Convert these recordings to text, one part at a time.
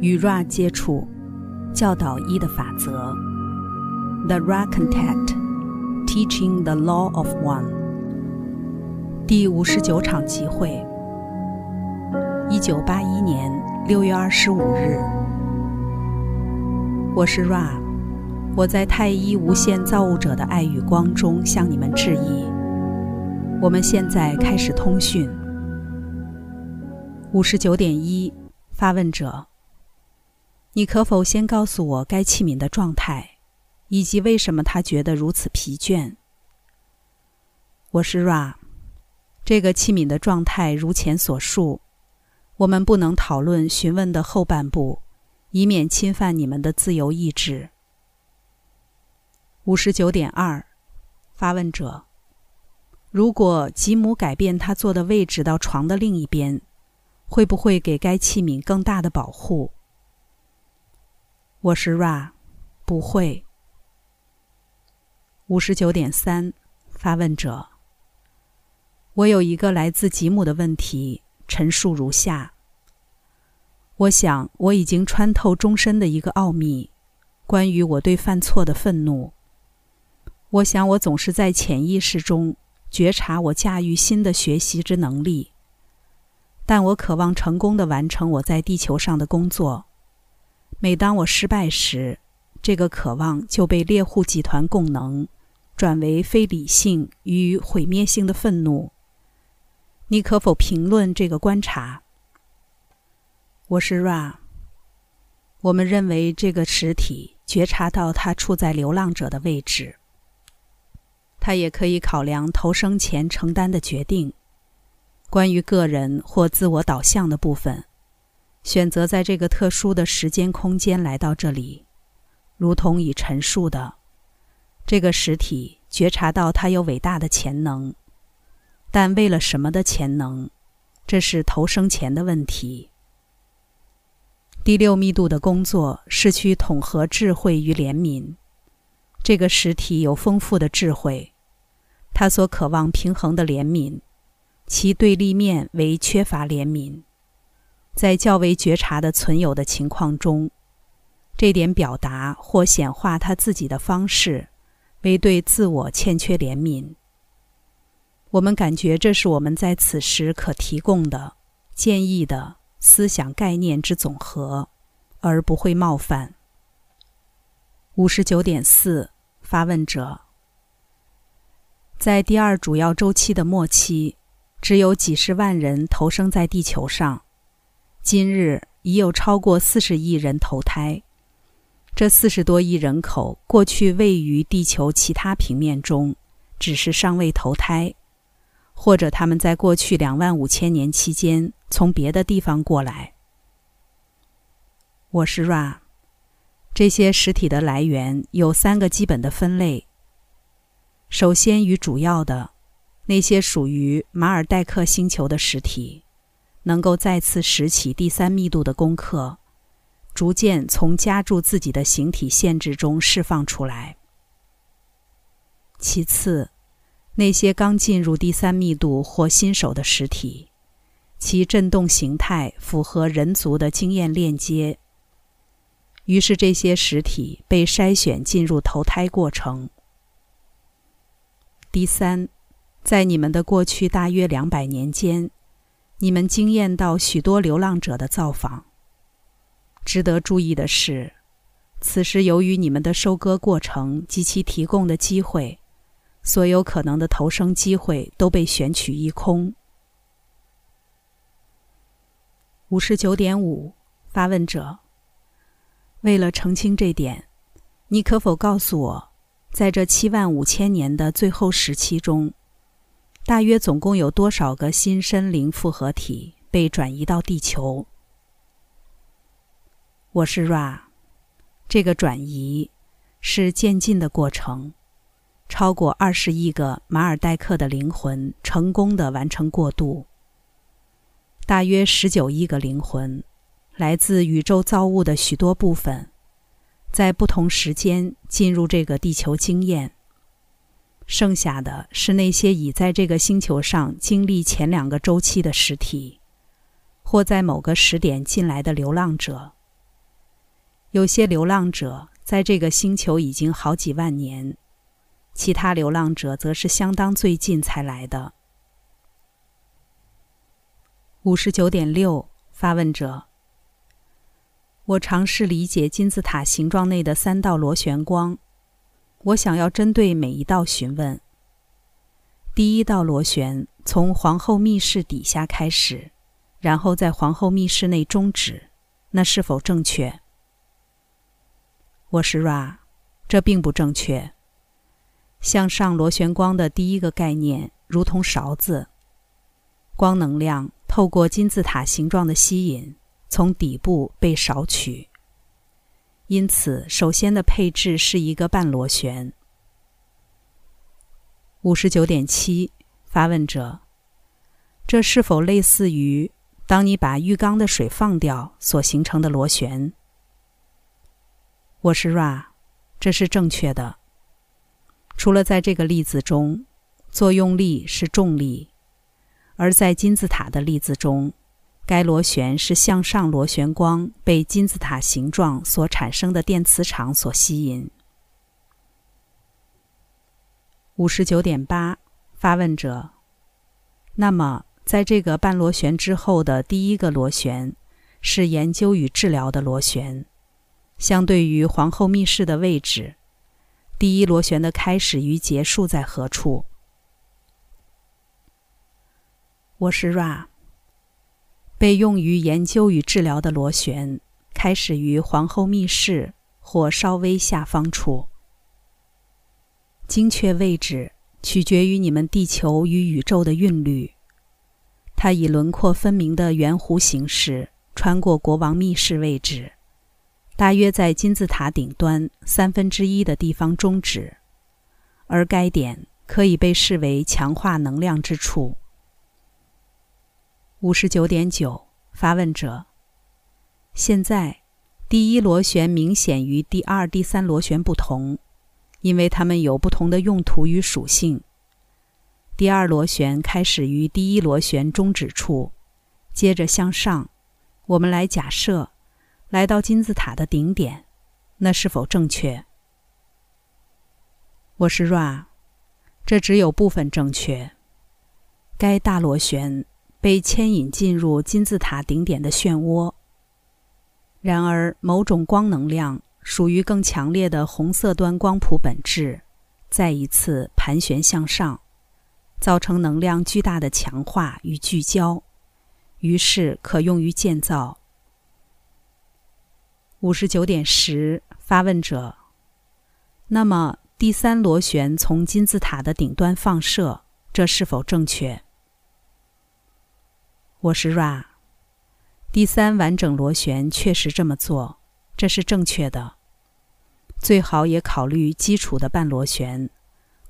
与 Ra 接触，教导一的法则。The Ra Contact, Teaching the Law of One。第五十九场集会，一九八一年六月二十五日。我是 Ra，我在太一无限造物者的爱与光中向你们致意。我们现在开始通讯。五十九点一，发问者。你可否先告诉我该器皿的状态，以及为什么他觉得如此疲倦？我是 Ra，这个器皿的状态如前所述。我们不能讨论询问的后半部，以免侵犯你们的自由意志。五十九点二，发问者：如果吉姆改变他坐的位置到床的另一边，会不会给该器皿更大的保护？我是 Ra，不会。五十九点三，发问者。我有一个来自吉姆的问题，陈述如下：我想我已经穿透终身的一个奥秘，关于我对犯错的愤怒。我想我总是在潜意识中觉察我驾驭新的学习之能力，但我渴望成功的完成我在地球上的工作。每当我失败时，这个渴望就被猎户集团供能，转为非理性与毁灭性的愤怒。你可否评论这个观察？我是 Ra。我们认为这个实体觉察到它处在流浪者的位置。它也可以考量投生前承担的决定，关于个人或自我导向的部分。选择在这个特殊的时间空间来到这里，如同已陈述的，这个实体觉察到它有伟大的潜能，但为了什么的潜能，这是投生前的问题。第六密度的工作是去统合智慧与怜悯。这个实体有丰富的智慧，它所渴望平衡的怜悯，其对立面为缺乏怜悯。在较为觉察的存有的情况中，这点表达或显化他自己的方式，为对自我欠缺怜悯。我们感觉这是我们在此时可提供的建议的思想概念之总和，而不会冒犯。五十九点四，发问者，在第二主要周期的末期，只有几十万人投生在地球上。今日已有超过四十亿人投胎，这四十多亿人口过去位于地球其他平面中，只是尚未投胎，或者他们在过去两万五千年期间从别的地方过来。我是 Ra，这些实体的来源有三个基本的分类。首先与主要的那些属于马尔代克星球的实体。能够再次拾起第三密度的功课，逐渐从夹住自己的形体限制中释放出来。其次，那些刚进入第三密度或新手的实体，其振动形态符合人族的经验链接，于是这些实体被筛选进入投胎过程。第三，在你们的过去大约两百年间。你们惊艳到许多流浪者的造访。值得注意的是，此时由于你们的收割过程及其提供的机会，所有可能的投生机会都被选取一空。五十九点五，发问者。为了澄清这点，你可否告诉我，在这七万五千年的最后时期中？大约总共有多少个新生灵复合体被转移到地球？我是 Ra，这个转移是渐进的过程。超过二十亿个马尔代克的灵魂成功的完成过渡。大约十九亿个灵魂来自宇宙造物的许多部分，在不同时间进入这个地球经验。剩下的是那些已在这个星球上经历前两个周期的实体，或在某个时点进来的流浪者。有些流浪者在这个星球已经好几万年，其他流浪者则是相当最近才来的。五十九点六，发问者。我尝试理解金字塔形状内的三道螺旋光，我想要针对每一道询问。第一道螺旋从皇后密室底下开始，然后在皇后密室内终止，那是否正确？我是 Ra，这并不正确。向上螺旋光的第一个概念如同勺子，光能量透过金字塔形状的吸引。从底部被少取，因此首先的配置是一个半螺旋。五十九点七，发问者：这是否类似于当你把浴缸的水放掉所形成的螺旋？我是 Ra，这是正确的。除了在这个例子中，作用力是重力，而在金字塔的例子中。该螺旋是向上螺旋光被金字塔形状所产生的电磁场所吸引。五十九点八，发问者。那么，在这个半螺旋之后的第一个螺旋是研究与治疗的螺旋。相对于皇后密室的位置，第一螺旋的开始与结束在何处？我是 Ra。被用于研究与治疗的螺旋开始于皇后密室或稍微下方处。精确位置取决于你们地球与宇宙的韵律。它以轮廓分明的圆弧形式穿过国王密室位置，大约在金字塔顶端三分之一的地方终止，而该点可以被视为强化能量之处。五十九点九，发问者。现在，第一螺旋明显与第二、第三螺旋不同，因为它们有不同的用途与属性。第二螺旋开始于第一螺旋终止处，接着向上。我们来假设，来到金字塔的顶点，那是否正确？我是 Ra，这只有部分正确。该大螺旋。被牵引进入金字塔顶点的漩涡。然而，某种光能量属于更强烈的红色端光谱本质，再一次盘旋向上，造成能量巨大的强化与聚焦，于是可用于建造。五十九点十，发问者。那么，第三螺旋从金字塔的顶端放射，这是否正确？我是 Ra，第三完整螺旋确实这么做，这是正确的。最好也考虑基础的半螺旋，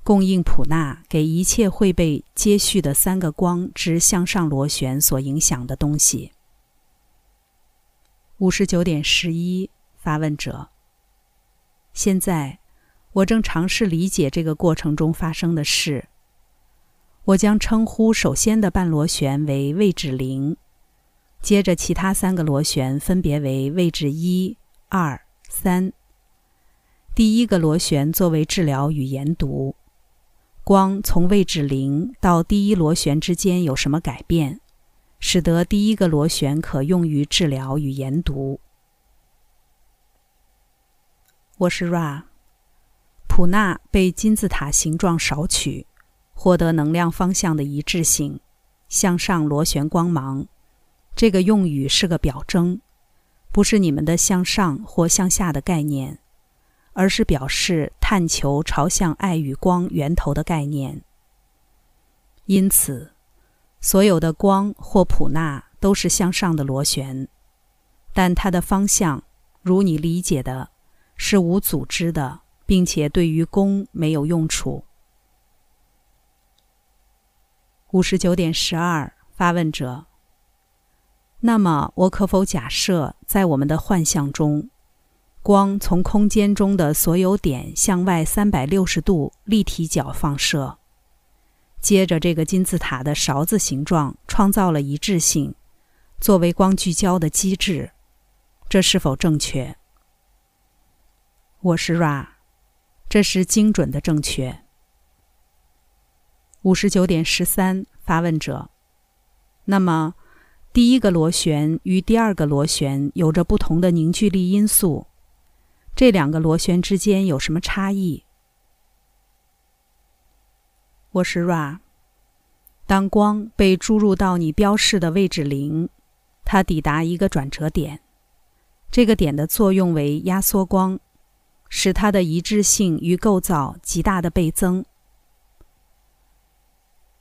供应普纳给一切会被接续的三个光之向上螺旋所影响的东西。五十九点十一，发问者。现在，我正尝试理解这个过程中发生的事。我将称呼首先的半螺旋为位置零，接着其他三个螺旋分别为位置一、二、三。第一个螺旋作为治疗与研读，光从位置零到第一螺旋之间有什么改变，使得第一个螺旋可用于治疗与研读？我是 Ra，普纳被金字塔形状少取。获得能量方向的一致性，向上螺旋光芒。这个用语是个表征，不是你们的向上或向下的概念，而是表示探求朝向爱与光源头的概念。因此，所有的光或普纳都是向上的螺旋，但它的方向，如你理解的，是无组织的，并且对于功没有用处。五十九点十二，发问者。那么，我可否假设，在我们的幻象中，光从空间中的所有点向外三百六十度立体角放射，接着这个金字塔的勺子形状创造了一致性，作为光聚焦的机制，这是否正确？我是 Ra，这是精准的正确。五十九点十三，发问者。那么，第一个螺旋与第二个螺旋有着不同的凝聚力因素，这两个螺旋之间有什么差异？我是 Ra。当光被注入到你标示的位置零，它抵达一个转折点，这个点的作用为压缩光，使它的一致性与构造极大的倍增。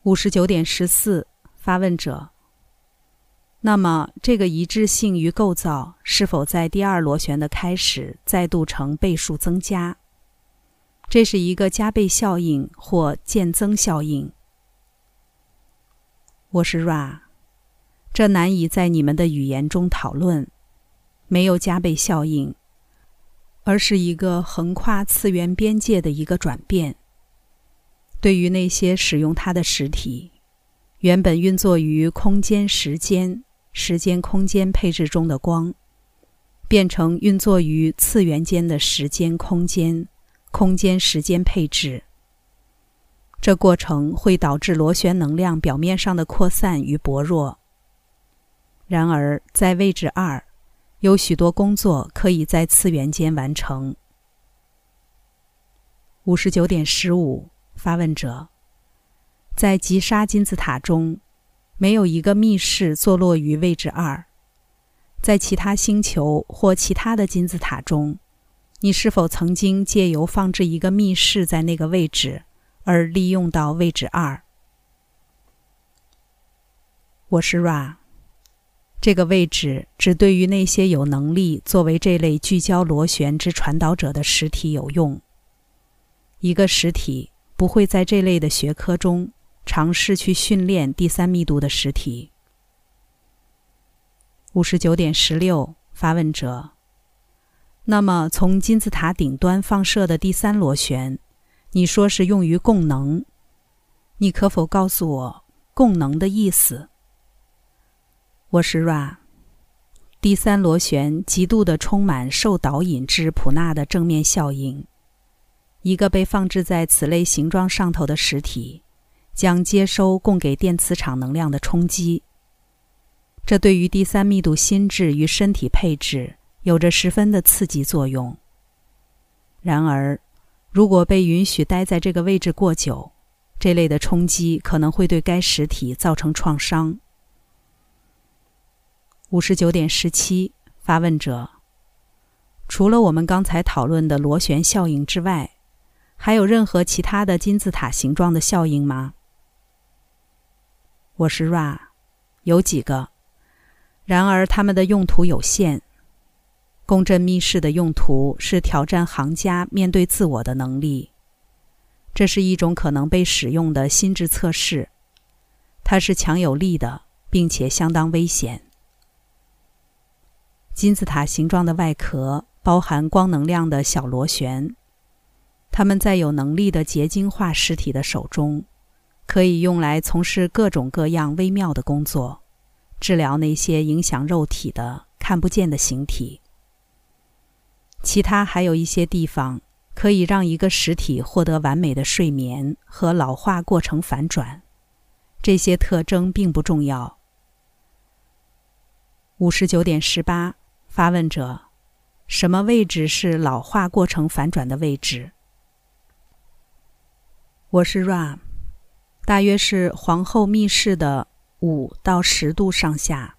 五十九点十四，发问者。那么，这个一致性与构造是否在第二螺旋的开始再度成倍数增加？这是一个加倍效应或渐增效应。我是 Ra，这难以在你们的语言中讨论。没有加倍效应，而是一个横跨次元边界的一个转变。对于那些使用它的实体，原本运作于空间、时间、时间、空间配置中的光，变成运作于次元间的时间、空间、空间、时间配置。这过程会导致螺旋能量表面上的扩散与薄弱。然而，在位置二，有许多工作可以在次元间完成。五十九点十五，发问者：在吉沙金字塔中，没有一个密室坐落于位置二。在其他星球或其他的金字塔中，你是否曾经借由放置一个密室在那个位置？而利用到位置二，我是 Ra。这个位置只对于那些有能力作为这类聚焦螺旋之传导者的实体有用。一个实体不会在这类的学科中尝试去训练第三密度的实体。五十九点十六，发问者。那么，从金字塔顶端放射的第三螺旋？你说是用于供能，你可否告诉我供能的意思？我是 Ra，第三螺旋极度的充满受导引之普纳的正面效应。一个被放置在此类形状上头的实体，将接收供给电磁场能量的冲击。这对于第三密度心智与身体配置有着十分的刺激作用。然而。如果被允许待在这个位置过久，这类的冲击可能会对该实体造成创伤。五十九点十七，发问者：除了我们刚才讨论的螺旋效应之外，还有任何其他的金字塔形状的效应吗？我是 Ra，有几个，然而它们的用途有限。共振密室的用途是挑战行家面对自我的能力。这是一种可能被使用的心智测试，它是强有力的，并且相当危险。金字塔形状的外壳包含光能量的小螺旋，他们在有能力的结晶化实体的手中，可以用来从事各种各样微妙的工作，治疗那些影响肉体的看不见的形体。其他还有一些地方可以让一个实体获得完美的睡眠和老化过程反转，这些特征并不重要。五十九点十八，发问者：什么位置是老化过程反转的位置？我是 Ra，大约是皇后密室的五到十度上下，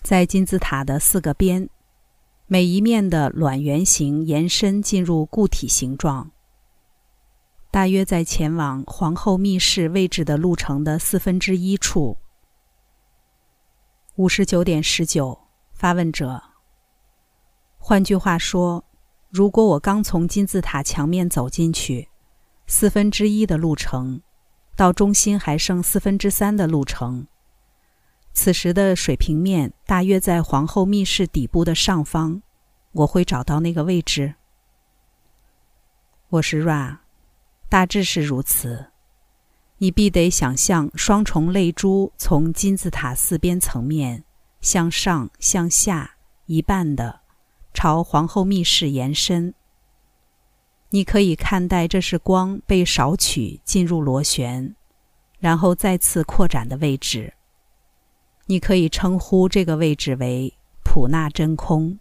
在金字塔的四个边。每一面的卵圆形延伸进入固体形状，大约在前往皇后密室位置的路程的四分之一处。五十九点十九，发问者。换句话说，如果我刚从金字塔墙面走进去，四分之一的路程，到中心还剩四分之三的路程。此时的水平面大约在皇后密室底部的上方，我会找到那个位置。我是 Ra，大致是如此。你必得想象双重泪珠从金字塔四边层面向上、向下一半的朝皇后密室延伸，你可以看待这是光被少取进入螺旋，然后再次扩展的位置。你可以称呼这个位置为普纳真空。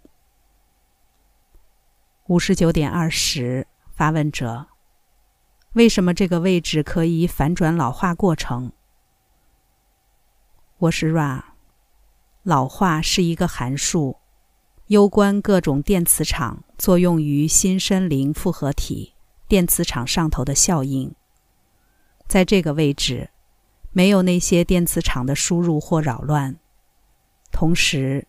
五十九点二十，发问者：为什么这个位置可以反转老化过程？我是 Ra。老化是一个函数，攸关各种电磁场作用于新森林复合体电磁场上头的效应。在这个位置。没有那些电磁场的输入或扰乱，同时，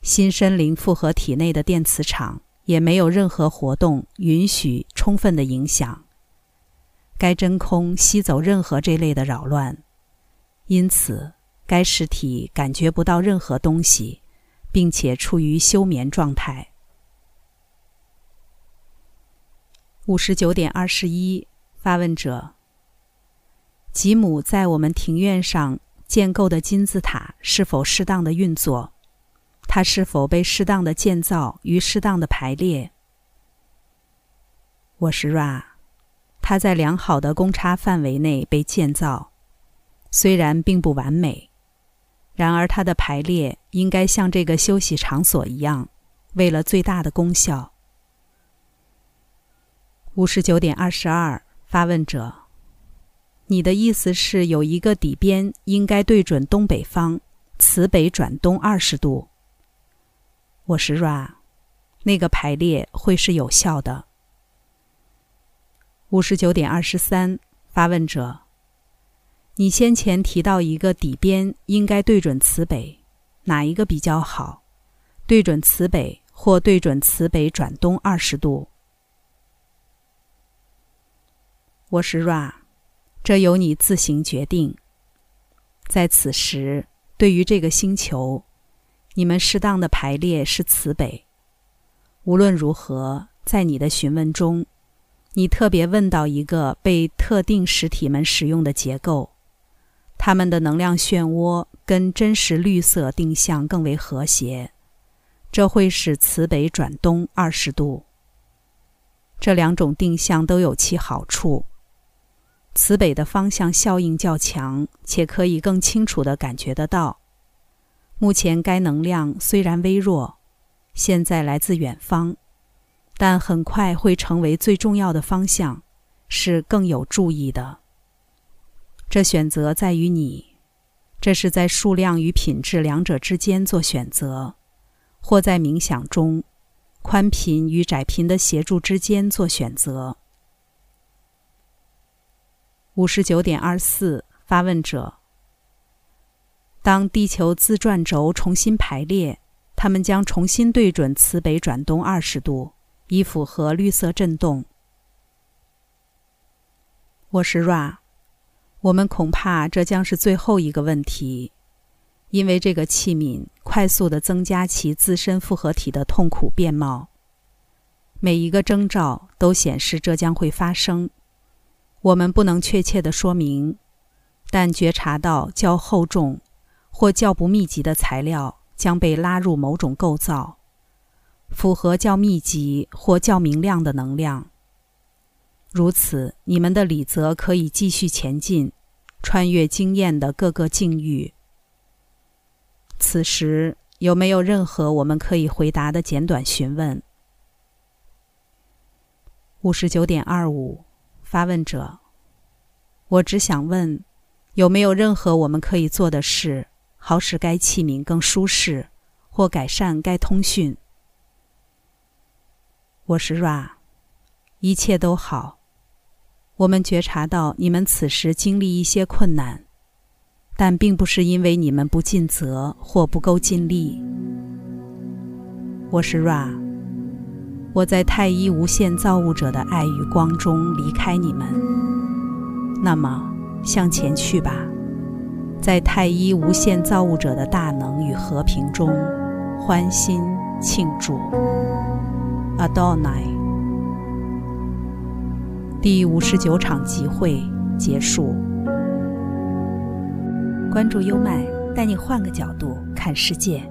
新森林复合体内的电磁场也没有任何活动允许充分的影响。该真空吸走任何这类的扰乱，因此该实体感觉不到任何东西，并且处于休眠状态。五十九点二十一，发问者。吉姆在我们庭院上建构的金字塔是否适当的运作？它是否被适当的建造与适当的排列？我是 Ra，它在良好的公差范围内被建造，虽然并不完美，然而它的排列应该像这个休息场所一样，为了最大的功效。五十九点二十二，发问者。你的意思是有一个底边应该对准东北方，磁北转东二十度。我是 Ra，那个排列会是有效的。五十九点二十三，发问者，你先前提到一个底边应该对准磁北，哪一个比较好？对准磁北或对准磁北转东二十度？我是 Ra。这由你自行决定。在此时，对于这个星球，你们适当的排列是磁北。无论如何，在你的询问中，你特别问到一个被特定实体们使用的结构，它们的能量漩涡跟真实绿色定向更为和谐，这会使磁北转东二十度。这两种定向都有其好处。磁北的方向效应较强，且可以更清楚地感觉得到。目前该能量虽然微弱，现在来自远方，但很快会成为最重要的方向，是更有注意的。这选择在于你，这是在数量与品质两者之间做选择，或在冥想中，宽频与窄频的协助之间做选择。五十九点二四，发问者：当地球自转轴重新排列，它们将重新对准磁北转东二十度，以符合绿色振动。我是 Ra，我们恐怕这将是最后一个问题，因为这个器皿快速的增加其自身复合体的痛苦面貌。每一个征兆都显示这将会发生。我们不能确切的说明，但觉察到较厚重或较不密集的材料将被拉入某种构造，符合较密集或较明亮的能量。如此，你们的理则可以继续前进，穿越经验的各个境遇。此时有没有任何我们可以回答的简短询问？五十九点二五。发问者，我只想问，有没有任何我们可以做的事，好使该器皿更舒适，或改善该通讯？我是 Ra，一切都好。我们觉察到你们此时经历一些困难，但并不是因为你们不尽责或不够尽力。我是 Ra。我在太一无限造物者的爱与光中离开你们，那么向前去吧，在太一无限造物者的大能与和平中欢欣庆祝。Adonai，第五十九场集会结束。关注优麦，带你换个角度看世界。